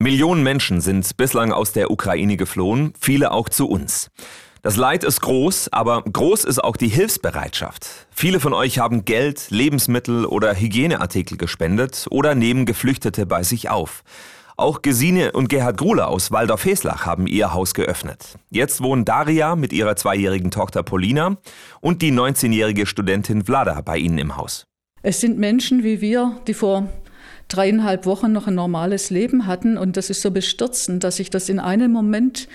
Millionen Menschen sind bislang aus der Ukraine geflohen, viele auch zu uns. Das Leid ist groß, aber groß ist auch die Hilfsbereitschaft. Viele von euch haben Geld, Lebensmittel oder Hygieneartikel gespendet oder nehmen Geflüchtete bei sich auf. Auch Gesine und Gerhard Gruler aus Waldorf-Heslach haben ihr Haus geöffnet. Jetzt wohnen Daria mit ihrer zweijährigen Tochter Polina und die 19-jährige Studentin Vlada bei ihnen im Haus. Es sind Menschen wie wir, die vor dreieinhalb Wochen noch ein normales Leben hatten und das ist so bestürzend, dass sich das in einem Moment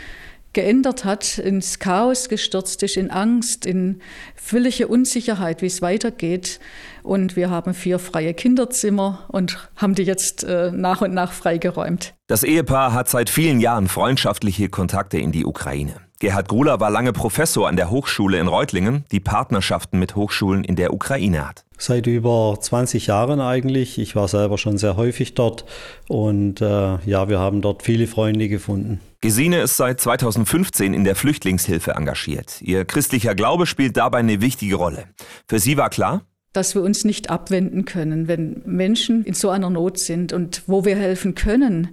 geändert hat, ins Chaos gestürzt ist, in Angst, in völlige Unsicherheit, wie es weitergeht. Und wir haben vier freie Kinderzimmer und haben die jetzt äh, nach und nach freigeräumt. Das Ehepaar hat seit vielen Jahren freundschaftliche Kontakte in die Ukraine. Gerhard Gruler war lange Professor an der Hochschule in Reutlingen, die Partnerschaften mit Hochschulen in der Ukraine hat. Seit über 20 Jahren eigentlich. Ich war selber schon sehr häufig dort und äh, ja, wir haben dort viele Freunde gefunden. Gesine ist seit 2015 in der Flüchtlingshilfe engagiert. Ihr christlicher Glaube spielt dabei eine wichtige Rolle. Für sie war klar, dass wir uns nicht abwenden können, wenn Menschen in so einer Not sind und wo wir helfen können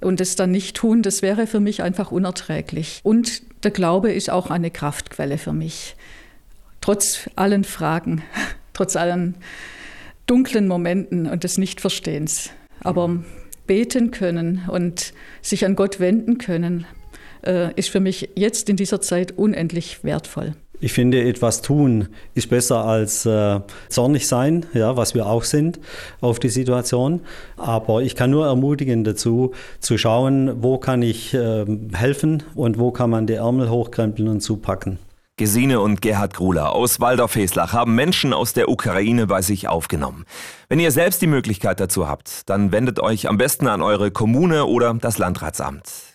und es dann nicht tun, das wäre für mich einfach unerträglich. Und der Glaube ist auch eine Kraftquelle für mich, trotz allen Fragen, trotz allen dunklen Momenten und des Nichtverstehens. Aber beten können und sich an Gott wenden können, äh, ist für mich jetzt in dieser Zeit unendlich wertvoll. Ich finde, etwas tun ist besser als äh, zornig sein, ja, was wir auch sind auf die Situation. Aber ich kann nur ermutigen dazu, zu schauen, wo kann ich äh, helfen und wo kann man die Ärmel hochkrempeln und zupacken. Gesine und Gerhard Gruler aus Waldorf-Heslach haben Menschen aus der Ukraine bei sich aufgenommen. Wenn ihr selbst die Möglichkeit dazu habt, dann wendet euch am besten an eure Kommune oder das Landratsamt.